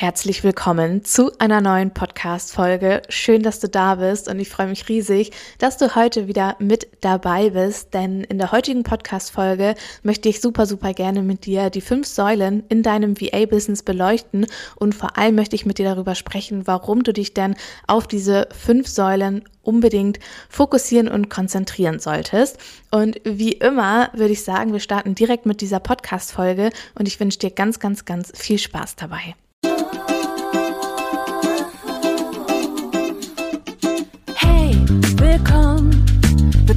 herzlich willkommen zu einer neuen Podcast-Folge. Schön, dass du da bist und ich freue mich riesig, dass du heute wieder mit dabei bist, denn in der heutigen Podcast-Folge möchte ich super, super gerne mit dir die fünf Säulen in deinem VA-Business beleuchten und vor allem möchte ich mit dir darüber sprechen, warum du dich denn auf diese fünf Säulen unbedingt fokussieren und konzentrieren solltest. Und wie immer würde ich sagen, wir starten direkt mit dieser Podcast-Folge und ich wünsche dir ganz, ganz, ganz viel Spaß dabei.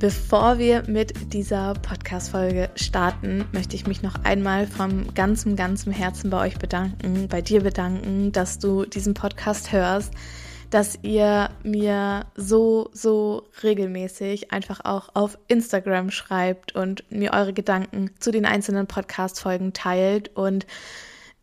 Bevor wir mit dieser Podcast-Folge starten, möchte ich mich noch einmal vom ganzem, ganzem Herzen bei euch bedanken, bei dir bedanken, dass du diesen Podcast hörst, dass ihr mir so, so regelmäßig einfach auch auf Instagram schreibt und mir eure Gedanken zu den einzelnen Podcast-Folgen teilt. Und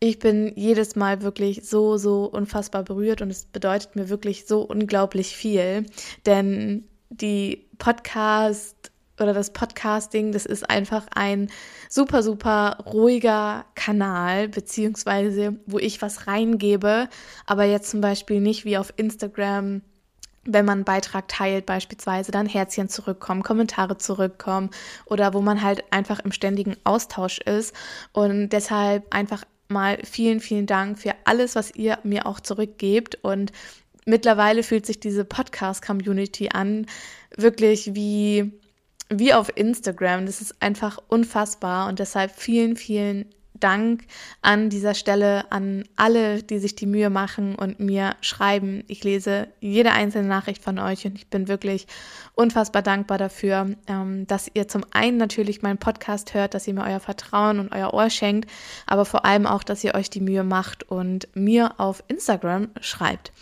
ich bin jedes Mal wirklich so, so unfassbar berührt und es bedeutet mir wirklich so unglaublich viel, denn die Podcast oder das Podcasting, das ist einfach ein super, super ruhiger Kanal, beziehungsweise wo ich was reingebe, aber jetzt zum Beispiel nicht wie auf Instagram, wenn man einen Beitrag teilt, beispielsweise dann Herzchen zurückkommen, Kommentare zurückkommen oder wo man halt einfach im ständigen Austausch ist. Und deshalb einfach mal vielen, vielen Dank für alles, was ihr mir auch zurückgebt. Und mittlerweile fühlt sich diese Podcast-Community an, wirklich wie, wie auf Instagram. Das ist einfach unfassbar und deshalb vielen, vielen Dank an dieser Stelle an alle, die sich die Mühe machen und mir schreiben. Ich lese jede einzelne Nachricht von euch und ich bin wirklich unfassbar dankbar dafür, ähm, dass ihr zum einen natürlich meinen Podcast hört, dass ihr mir euer Vertrauen und euer Ohr schenkt, aber vor allem auch, dass ihr euch die Mühe macht und mir auf Instagram schreibt.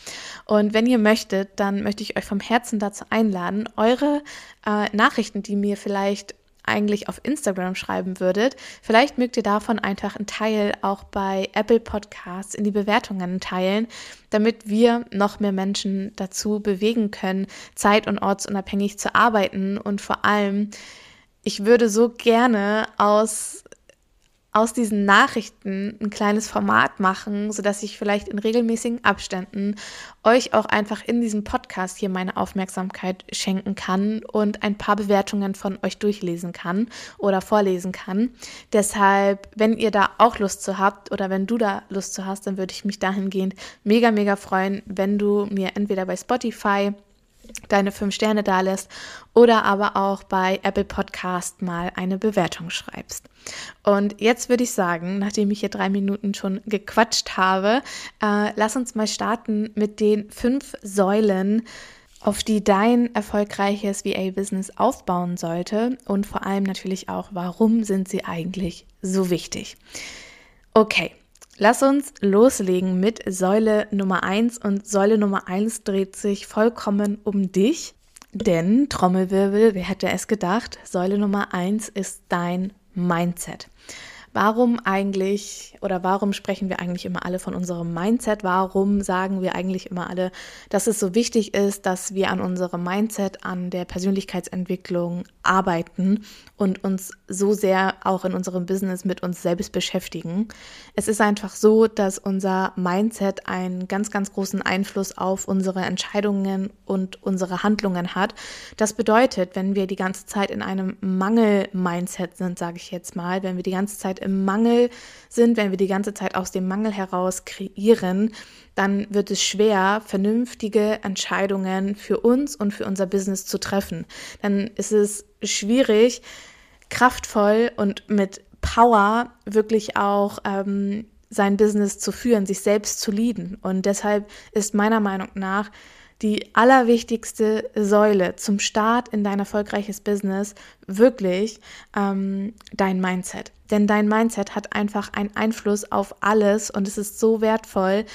Und wenn ihr möchtet, dann möchte ich euch vom Herzen dazu einladen, eure äh, Nachrichten, die mir vielleicht eigentlich auf Instagram schreiben würdet. Vielleicht mögt ihr davon einfach einen Teil auch bei Apple Podcasts in die Bewertungen teilen, damit wir noch mehr Menschen dazu bewegen können, zeit- und ortsunabhängig zu arbeiten und vor allem ich würde so gerne aus aus diesen Nachrichten ein kleines Format machen, sodass ich vielleicht in regelmäßigen Abständen euch auch einfach in diesem Podcast hier meine Aufmerksamkeit schenken kann und ein paar Bewertungen von euch durchlesen kann oder vorlesen kann. Deshalb, wenn ihr da auch Lust zu habt oder wenn du da Lust zu hast, dann würde ich mich dahingehend mega, mega freuen, wenn du mir entweder bei Spotify deine fünf Sterne da lässt oder aber auch bei Apple Podcast mal eine Bewertung schreibst. Und jetzt würde ich sagen, nachdem ich hier drei Minuten schon gequatscht habe, äh, lass uns mal starten mit den fünf Säulen, auf die dein erfolgreiches VA-Business aufbauen sollte und vor allem natürlich auch, warum sind sie eigentlich so wichtig. Okay, Lass uns loslegen mit Säule Nummer 1 und Säule Nummer 1 dreht sich vollkommen um dich, denn Trommelwirbel, wer hätte es gedacht, Säule Nummer 1 ist dein Mindset. Warum eigentlich oder warum sprechen wir eigentlich immer alle von unserem Mindset? Warum sagen wir eigentlich immer alle, dass es so wichtig ist, dass wir an unserem Mindset, an der Persönlichkeitsentwicklung arbeiten und uns so sehr auch in unserem Business mit uns selbst beschäftigen. Es ist einfach so, dass unser Mindset einen ganz, ganz großen Einfluss auf unsere Entscheidungen und unsere Handlungen hat. Das bedeutet, wenn wir die ganze Zeit in einem Mangel-Mindset sind, sage ich jetzt mal, wenn wir die ganze Zeit im Mangel sind, wenn wir die ganze Zeit aus dem Mangel heraus kreieren, dann wird es schwer, vernünftige Entscheidungen für uns und für unser Business zu treffen. Dann ist es schwierig, kraftvoll und mit Power wirklich auch ähm, sein Business zu führen, sich selbst zu leaden. Und deshalb ist meiner Meinung nach die allerwichtigste Säule zum Start in dein erfolgreiches Business wirklich ähm, dein Mindset. Denn dein Mindset hat einfach einen Einfluss auf alles und es ist so wertvoll,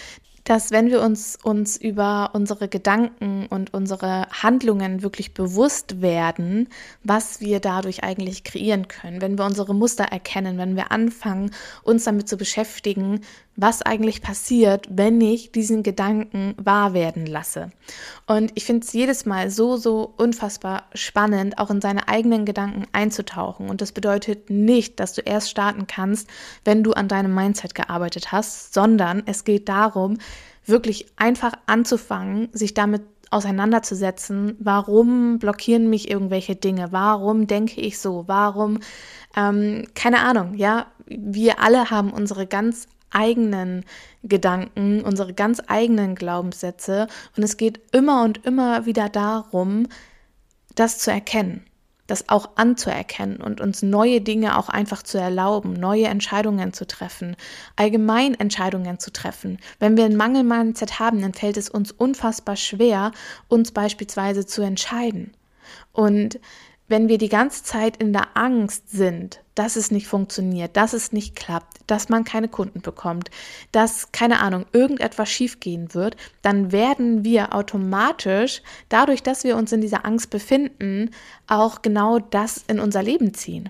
dass wenn wir uns, uns über unsere Gedanken und unsere Handlungen wirklich bewusst werden, was wir dadurch eigentlich kreieren können, wenn wir unsere Muster erkennen, wenn wir anfangen, uns damit zu beschäftigen, was eigentlich passiert, wenn ich diesen Gedanken wahr werden lasse. Und ich finde es jedes Mal so, so unfassbar spannend, auch in seine eigenen Gedanken einzutauchen. Und das bedeutet nicht, dass du erst starten kannst, wenn du an deinem Mindset gearbeitet hast, sondern es geht darum, wirklich einfach anzufangen, sich damit auseinanderzusetzen, warum blockieren mich irgendwelche Dinge, warum denke ich so, warum, ähm, keine Ahnung, ja, wir alle haben unsere ganz eigenen Gedanken, unsere ganz eigenen Glaubenssätze und es geht immer und immer wieder darum, das zu erkennen das auch anzuerkennen und uns neue Dinge auch einfach zu erlauben, neue Entscheidungen zu treffen, allgemein Entscheidungen zu treffen. Wenn wir ein Mangel-Mindset haben, dann fällt es uns unfassbar schwer, uns beispielsweise zu entscheiden. Und wenn wir die ganze Zeit in der Angst sind, dass es nicht funktioniert, dass es nicht klappt, dass man keine Kunden bekommt, dass, keine Ahnung, irgendetwas schiefgehen wird, dann werden wir automatisch, dadurch, dass wir uns in dieser Angst befinden, auch genau das in unser Leben ziehen.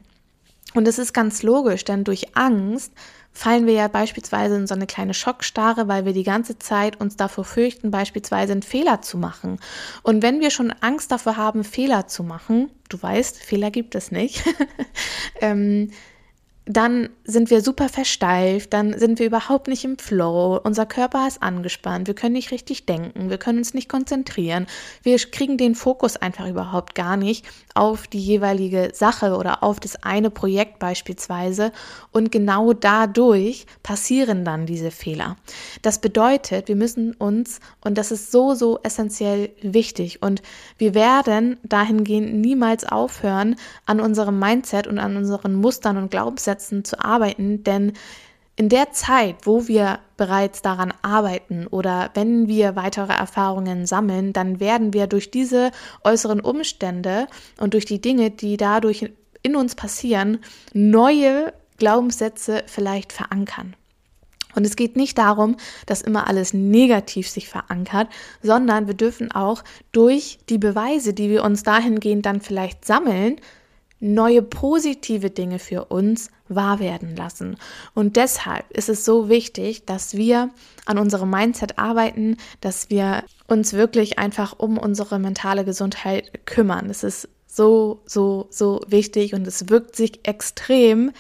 Und es ist ganz logisch, denn durch Angst fallen wir ja beispielsweise in so eine kleine Schockstarre, weil wir die ganze Zeit uns davor fürchten, beispielsweise einen Fehler zu machen. Und wenn wir schon Angst davor haben, Fehler zu machen, du weißt, Fehler gibt es nicht, ähm, dann sind wir super versteift, dann sind wir überhaupt nicht im Flow, unser Körper ist angespannt, wir können nicht richtig denken, wir können uns nicht konzentrieren, wir kriegen den Fokus einfach überhaupt gar nicht auf die jeweilige Sache oder auf das eine Projekt beispielsweise. Und genau dadurch passieren dann diese Fehler. Das bedeutet, wir müssen uns, und das ist so, so essentiell wichtig und wir werden dahingehend niemals aufhören, an unserem Mindset und an unseren Mustern und Glaubenssätzen Glaubenssätzen zu arbeiten, denn in der Zeit, wo wir bereits daran arbeiten oder wenn wir weitere Erfahrungen sammeln, dann werden wir durch diese äußeren Umstände und durch die Dinge, die dadurch in uns passieren, neue Glaubenssätze vielleicht verankern. Und es geht nicht darum, dass immer alles negativ sich verankert, sondern wir dürfen auch durch die Beweise, die wir uns dahingehend dann vielleicht sammeln, neue positive Dinge für uns wahr werden lassen. Und deshalb ist es so wichtig, dass wir an unserem Mindset arbeiten, dass wir uns wirklich einfach um unsere mentale Gesundheit kümmern. Es ist so, so, so wichtig und es wirkt sich extrem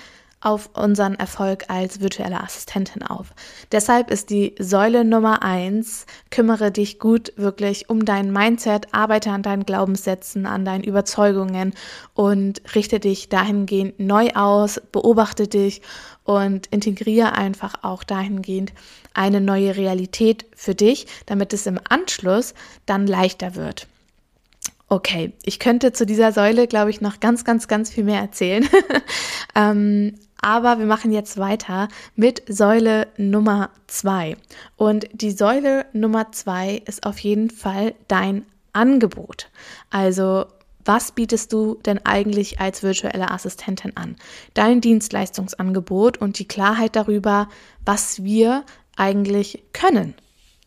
auf unseren Erfolg als virtuelle Assistentin auf. Deshalb ist die Säule Nummer eins, kümmere dich gut wirklich um dein Mindset, arbeite an deinen Glaubenssätzen, an deinen Überzeugungen und richte dich dahingehend neu aus, beobachte dich und integriere einfach auch dahingehend eine neue Realität für dich, damit es im Anschluss dann leichter wird. Okay, ich könnte zu dieser Säule, glaube ich, noch ganz, ganz, ganz viel mehr erzählen. ähm, aber wir machen jetzt weiter mit Säule Nummer zwei. Und die Säule Nummer zwei ist auf jeden Fall dein Angebot. Also was bietest du denn eigentlich als virtuelle Assistentin an? Dein Dienstleistungsangebot und die Klarheit darüber, was wir eigentlich können.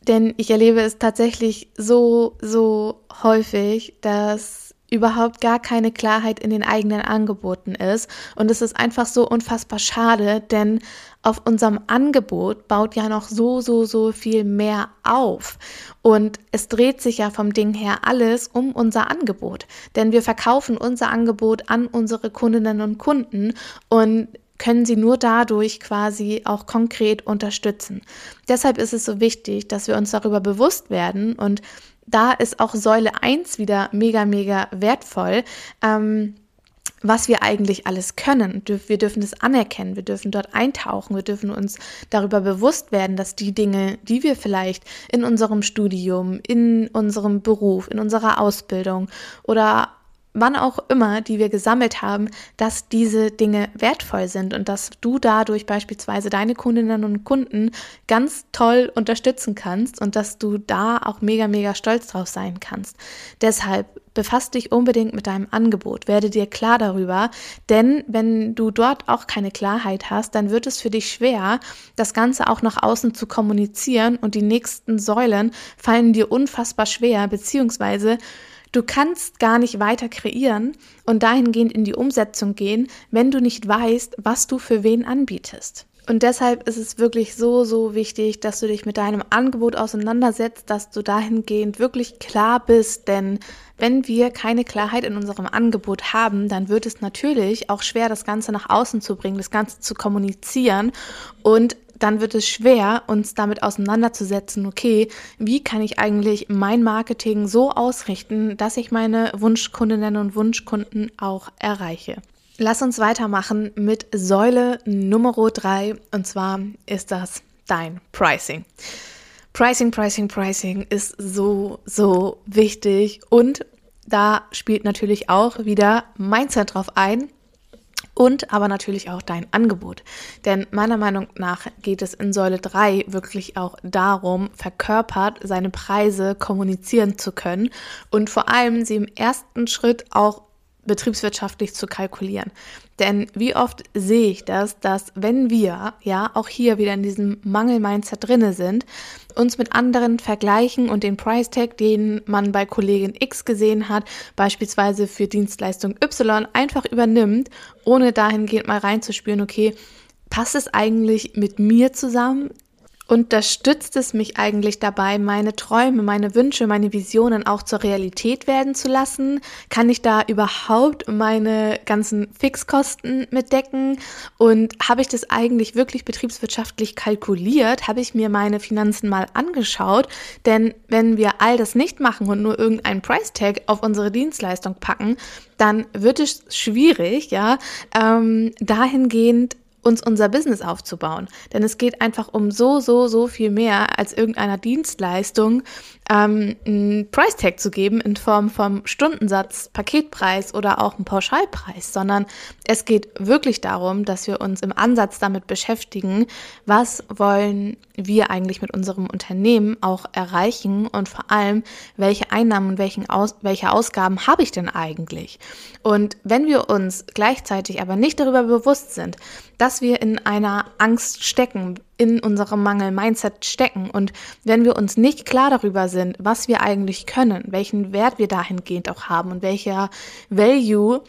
Denn ich erlebe es tatsächlich so, so häufig, dass überhaupt gar keine Klarheit in den eigenen Angeboten ist. Und es ist einfach so unfassbar schade, denn auf unserem Angebot baut ja noch so, so, so viel mehr auf. Und es dreht sich ja vom Ding her alles um unser Angebot. Denn wir verkaufen unser Angebot an unsere Kundinnen und Kunden und können sie nur dadurch quasi auch konkret unterstützen. Deshalb ist es so wichtig, dass wir uns darüber bewusst werden und da ist auch Säule 1 wieder mega, mega wertvoll. Ähm, was wir eigentlich alles können. Wir dürfen das anerkennen, wir dürfen dort eintauchen, wir dürfen uns darüber bewusst werden, dass die Dinge, die wir vielleicht in unserem Studium, in unserem Beruf, in unserer Ausbildung oder wann auch immer, die wir gesammelt haben, dass diese Dinge wertvoll sind und dass du dadurch beispielsweise deine Kundinnen und Kunden ganz toll unterstützen kannst und dass du da auch mega, mega stolz drauf sein kannst. Deshalb befass dich unbedingt mit deinem Angebot, werde dir klar darüber, denn wenn du dort auch keine Klarheit hast, dann wird es für dich schwer, das Ganze auch nach außen zu kommunizieren und die nächsten Säulen fallen dir unfassbar schwer, beziehungsweise Du kannst gar nicht weiter kreieren und dahingehend in die Umsetzung gehen, wenn du nicht weißt, was du für wen anbietest. Und deshalb ist es wirklich so, so wichtig, dass du dich mit deinem Angebot auseinandersetzt, dass du dahingehend wirklich klar bist, denn wenn wir keine Klarheit in unserem Angebot haben, dann wird es natürlich auch schwer, das Ganze nach außen zu bringen, das Ganze zu kommunizieren und dann wird es schwer, uns damit auseinanderzusetzen, okay, wie kann ich eigentlich mein Marketing so ausrichten, dass ich meine Wunschkundinnen und Wunschkunden auch erreiche. Lass uns weitermachen mit Säule Nummer drei und zwar ist das dein Pricing. Pricing, Pricing, Pricing ist so, so wichtig und da spielt natürlich auch wieder Mindset drauf ein und aber natürlich auch dein Angebot. Denn meiner Meinung nach geht es in Säule 3 wirklich auch darum, verkörpert seine Preise kommunizieren zu können und vor allem sie im ersten Schritt auch betriebswirtschaftlich zu kalkulieren. Denn wie oft sehe ich das, dass wenn wir ja auch hier wieder in diesem Mangel-Mindset drinne sind, uns mit anderen vergleichen und den Price Tag, den man bei Kollegin X gesehen hat, beispielsweise für Dienstleistung Y, einfach übernimmt, ohne dahingehend mal reinzuspüren, okay, passt es eigentlich mit mir zusammen? Unterstützt es mich eigentlich dabei, meine Träume, meine Wünsche, meine Visionen auch zur Realität werden zu lassen? Kann ich da überhaupt meine ganzen Fixkosten mitdecken? Und habe ich das eigentlich wirklich betriebswirtschaftlich kalkuliert? Habe ich mir meine Finanzen mal angeschaut? Denn wenn wir all das nicht machen und nur irgendeinen Price Tag auf unsere Dienstleistung packen, dann wird es schwierig, ja, ähm, dahingehend uns unser Business aufzubauen. Denn es geht einfach um so, so, so viel mehr als irgendeiner Dienstleistung, ähm, einen Price Tag zu geben in Form vom Stundensatz, Paketpreis oder auch einen Pauschalpreis, sondern es geht wirklich darum, dass wir uns im Ansatz damit beschäftigen, was wollen wir eigentlich mit unserem Unternehmen auch erreichen und vor allem, welche Einnahmen und welchen Aus welche Ausgaben habe ich denn eigentlich? Und wenn wir uns gleichzeitig aber nicht darüber bewusst sind, dass wir in einer Angst stecken, in unserem Mangel-Mindset stecken. Und wenn wir uns nicht klar darüber sind, was wir eigentlich können, welchen Wert wir dahingehend auch haben und welcher Value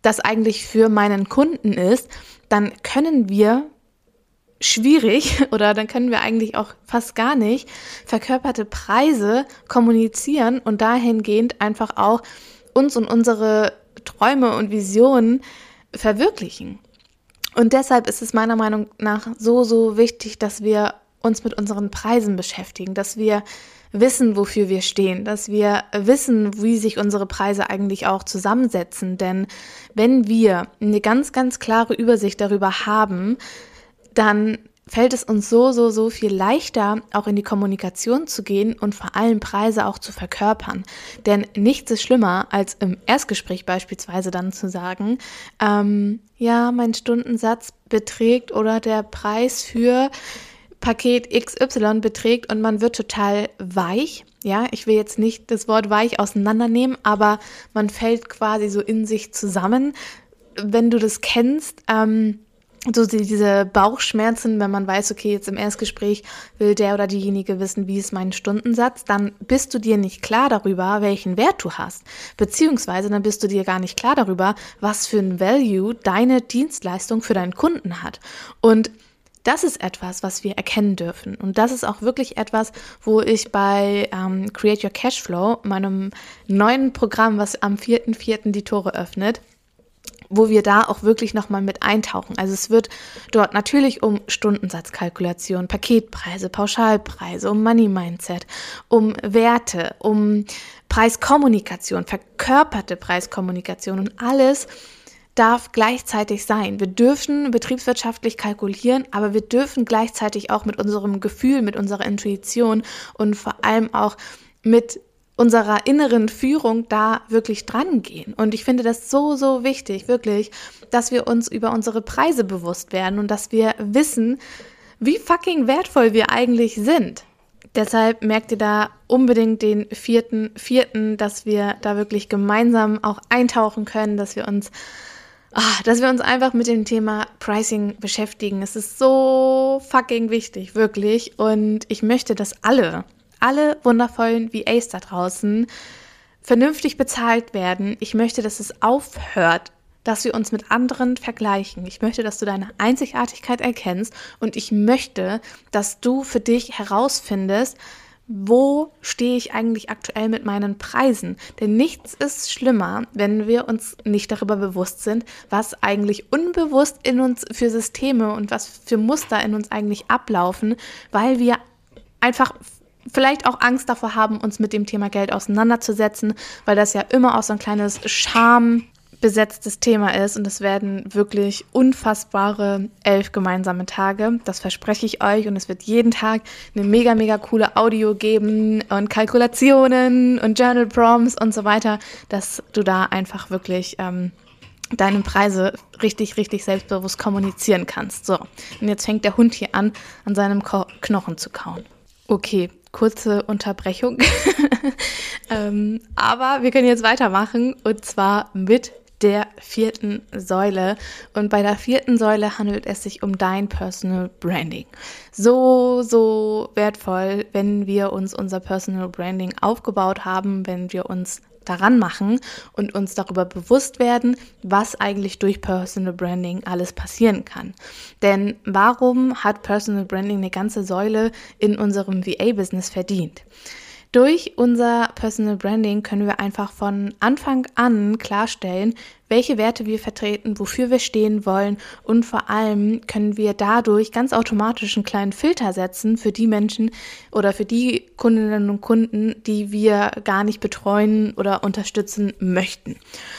das eigentlich für meinen Kunden ist, dann können wir schwierig oder dann können wir eigentlich auch fast gar nicht verkörperte Preise kommunizieren und dahingehend einfach auch uns und unsere Träume und Visionen verwirklichen. Und deshalb ist es meiner Meinung nach so, so wichtig, dass wir uns mit unseren Preisen beschäftigen, dass wir wissen, wofür wir stehen, dass wir wissen, wie sich unsere Preise eigentlich auch zusammensetzen. Denn wenn wir eine ganz, ganz klare Übersicht darüber haben, dann fällt es uns so, so, so viel leichter, auch in die Kommunikation zu gehen und vor allem Preise auch zu verkörpern. Denn nichts ist schlimmer, als im Erstgespräch beispielsweise dann zu sagen, ähm, ja, mein Stundensatz beträgt oder der Preis für Paket XY beträgt und man wird total weich. Ja, ich will jetzt nicht das Wort weich auseinandernehmen, aber man fällt quasi so in sich zusammen. Wenn du das kennst, ähm, so diese Bauchschmerzen, wenn man weiß, okay, jetzt im Erstgespräch will der oder diejenige wissen, wie ist mein Stundensatz, dann bist du dir nicht klar darüber, welchen Wert du hast. Beziehungsweise dann bist du dir gar nicht klar darüber, was für ein Value deine Dienstleistung für deinen Kunden hat. Und das ist etwas, was wir erkennen dürfen. Und das ist auch wirklich etwas, wo ich bei ähm, Create Your Cashflow, meinem neuen Programm, was am 4.4. die Tore öffnet, wo wir da auch wirklich nochmal mit eintauchen. Also es wird dort natürlich um Stundensatzkalkulation, Paketpreise, Pauschalpreise, um Money Mindset, um Werte, um Preiskommunikation, verkörperte Preiskommunikation und alles darf gleichzeitig sein. Wir dürfen betriebswirtschaftlich kalkulieren, aber wir dürfen gleichzeitig auch mit unserem Gefühl, mit unserer Intuition und vor allem auch mit unserer inneren Führung da wirklich dran gehen. Und ich finde das so, so wichtig, wirklich, dass wir uns über unsere Preise bewusst werden und dass wir wissen, wie fucking wertvoll wir eigentlich sind. Deshalb merkt ihr da unbedingt den vierten, vierten, dass wir da wirklich gemeinsam auch eintauchen können, dass wir uns, ah, dass wir uns einfach mit dem Thema Pricing beschäftigen. Es ist so fucking wichtig, wirklich. Und ich möchte, dass alle, alle wundervollen VAs da draußen vernünftig bezahlt werden. Ich möchte, dass es aufhört, dass wir uns mit anderen vergleichen. Ich möchte, dass du deine Einzigartigkeit erkennst und ich möchte, dass du für dich herausfindest, wo stehe ich eigentlich aktuell mit meinen Preisen? Denn nichts ist schlimmer, wenn wir uns nicht darüber bewusst sind, was eigentlich unbewusst in uns für Systeme und was für Muster in uns eigentlich ablaufen, weil wir einfach vielleicht auch Angst davor haben, uns mit dem Thema Geld auseinanderzusetzen, weil das ja immer auch so ein kleines Scham besetztes Thema ist und es werden wirklich unfassbare elf gemeinsame Tage. Das verspreche ich euch und es wird jeden Tag eine mega, mega coole Audio geben und Kalkulationen und Journal Prompts und so weiter, dass du da einfach wirklich ähm, deine Preise richtig, richtig selbstbewusst kommunizieren kannst. So, und jetzt fängt der Hund hier an, an seinem Ko Knochen zu kauen. Okay, kurze Unterbrechung. ähm, aber wir können jetzt weitermachen und zwar mit der vierten Säule. Und bei der vierten Säule handelt es sich um dein Personal Branding. So, so wertvoll, wenn wir uns unser Personal Branding aufgebaut haben, wenn wir uns daran machen und uns darüber bewusst werden, was eigentlich durch Personal Branding alles passieren kann. Denn warum hat Personal Branding eine ganze Säule in unserem VA-Business verdient? Durch unser Personal Branding können wir einfach von Anfang an klarstellen, welche Werte wir vertreten, wofür wir stehen wollen und vor allem können wir dadurch ganz automatisch einen kleinen Filter setzen für die Menschen oder für die Kundinnen und Kunden, die wir gar nicht betreuen oder unterstützen möchten.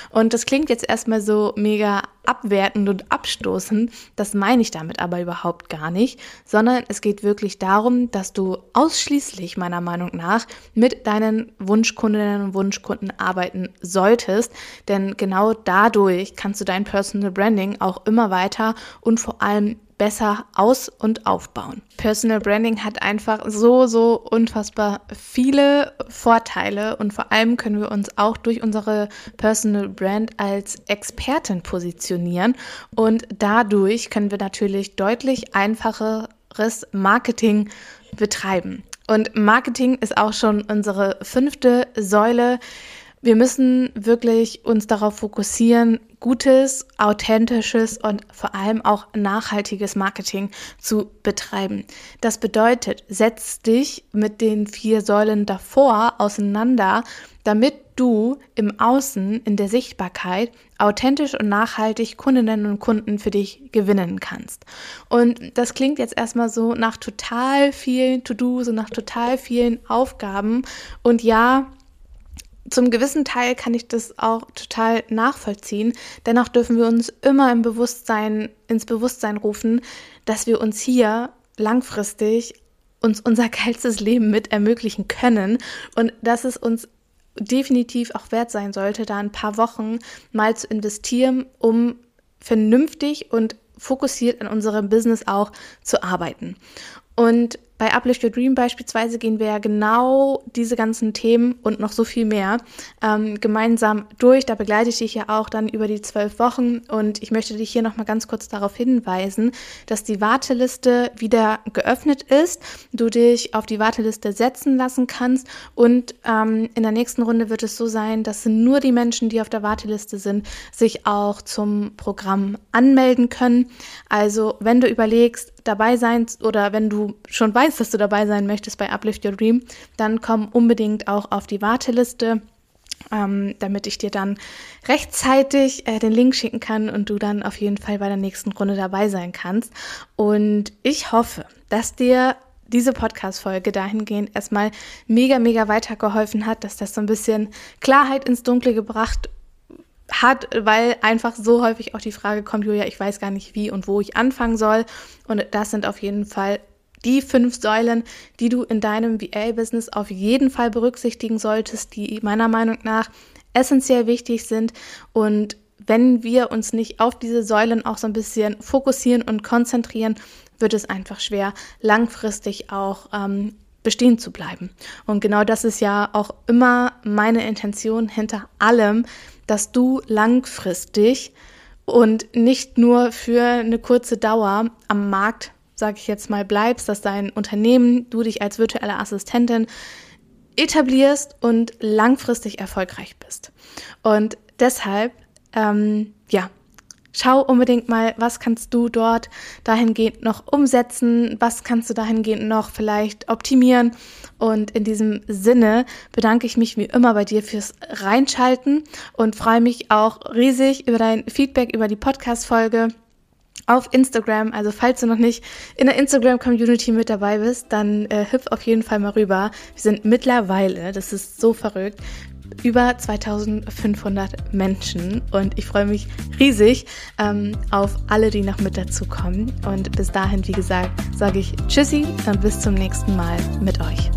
Und das klingt jetzt erstmal so mega abwertend und abstoßend. Das meine ich damit aber überhaupt gar nicht, sondern es geht wirklich darum, dass du ausschließlich meiner Meinung nach mit deinen Wunschkundinnen und Wunschkunden arbeiten solltest, denn genau dadurch kannst du dein Personal Branding auch immer weiter und vor allem besser aus- und aufbauen. Personal Branding hat einfach so, so unfassbar viele Vorteile und vor allem können wir uns auch durch unsere Personal Brand als Expertin positionieren und dadurch können wir natürlich deutlich einfacheres Marketing betreiben. Und Marketing ist auch schon unsere fünfte Säule. Wir müssen wirklich uns darauf fokussieren, gutes, authentisches und vor allem auch nachhaltiges Marketing zu betreiben. Das bedeutet, setz dich mit den vier Säulen davor auseinander, damit du im Außen, in der Sichtbarkeit, authentisch und nachhaltig Kundinnen und Kunden für dich gewinnen kannst. Und das klingt jetzt erstmal so nach total vielen To-Dos und nach total vielen Aufgaben. Und ja, zum gewissen Teil kann ich das auch total nachvollziehen. Dennoch dürfen wir uns immer im Bewusstsein, ins Bewusstsein rufen, dass wir uns hier langfristig uns unser geilstes Leben mit ermöglichen können und dass es uns definitiv auch wert sein sollte, da ein paar Wochen mal zu investieren, um vernünftig und fokussiert an unserem Business auch zu arbeiten. Und bei Uplift Your Dream beispielsweise gehen wir ja genau diese ganzen Themen und noch so viel mehr ähm, gemeinsam durch. Da begleite ich dich ja auch dann über die zwölf Wochen und ich möchte dich hier nochmal ganz kurz darauf hinweisen, dass die Warteliste wieder geöffnet ist, du dich auf die Warteliste setzen lassen kannst und ähm, in der nächsten Runde wird es so sein, dass nur die Menschen, die auf der Warteliste sind, sich auch zum Programm anmelden können. Also wenn du überlegst, dabei sein oder wenn du schon weißt, dass du dabei sein möchtest bei Uplift Your Dream, dann komm unbedingt auch auf die Warteliste. Ähm, damit ich dir dann rechtzeitig äh, den Link schicken kann und du dann auf jeden Fall bei der nächsten Runde dabei sein kannst. Und ich hoffe, dass dir diese Podcast-Folge dahingehend erstmal mega, mega weitergeholfen hat, dass das so ein bisschen Klarheit ins Dunkle gebracht hat, weil einfach so häufig auch die Frage kommt, Julia, ich weiß gar nicht, wie und wo ich anfangen soll. Und das sind auf jeden Fall die fünf Säulen, die du in deinem VA-Business auf jeden Fall berücksichtigen solltest, die meiner Meinung nach essentiell wichtig sind und wenn wir uns nicht auf diese Säulen auch so ein bisschen fokussieren und konzentrieren, wird es einfach schwer, langfristig auch ähm, bestehen zu bleiben. Und genau das ist ja auch immer meine Intention hinter allem, dass du langfristig und nicht nur für eine kurze Dauer am Markt, sage ich jetzt mal, bleibst, dass dein Unternehmen, du dich als virtuelle Assistentin etablierst und langfristig erfolgreich bist. Und deshalb, ähm, ja, schau unbedingt mal, was kannst du dort dahingehend noch umsetzen, was kannst du dahingehend noch vielleicht optimieren. Und in diesem Sinne bedanke ich mich wie immer bei dir fürs Reinschalten und freue mich auch riesig über dein Feedback über die Podcast-Folge auf Instagram. Also falls du noch nicht in der Instagram-Community mit dabei bist, dann äh, hüpf auf jeden Fall mal rüber. Wir sind mittlerweile, das ist so verrückt, über 2500 Menschen und ich freue mich riesig ähm, auf alle, die noch mit dazu kommen. Und bis dahin, wie gesagt, sage ich Tschüssi und bis zum nächsten Mal mit euch.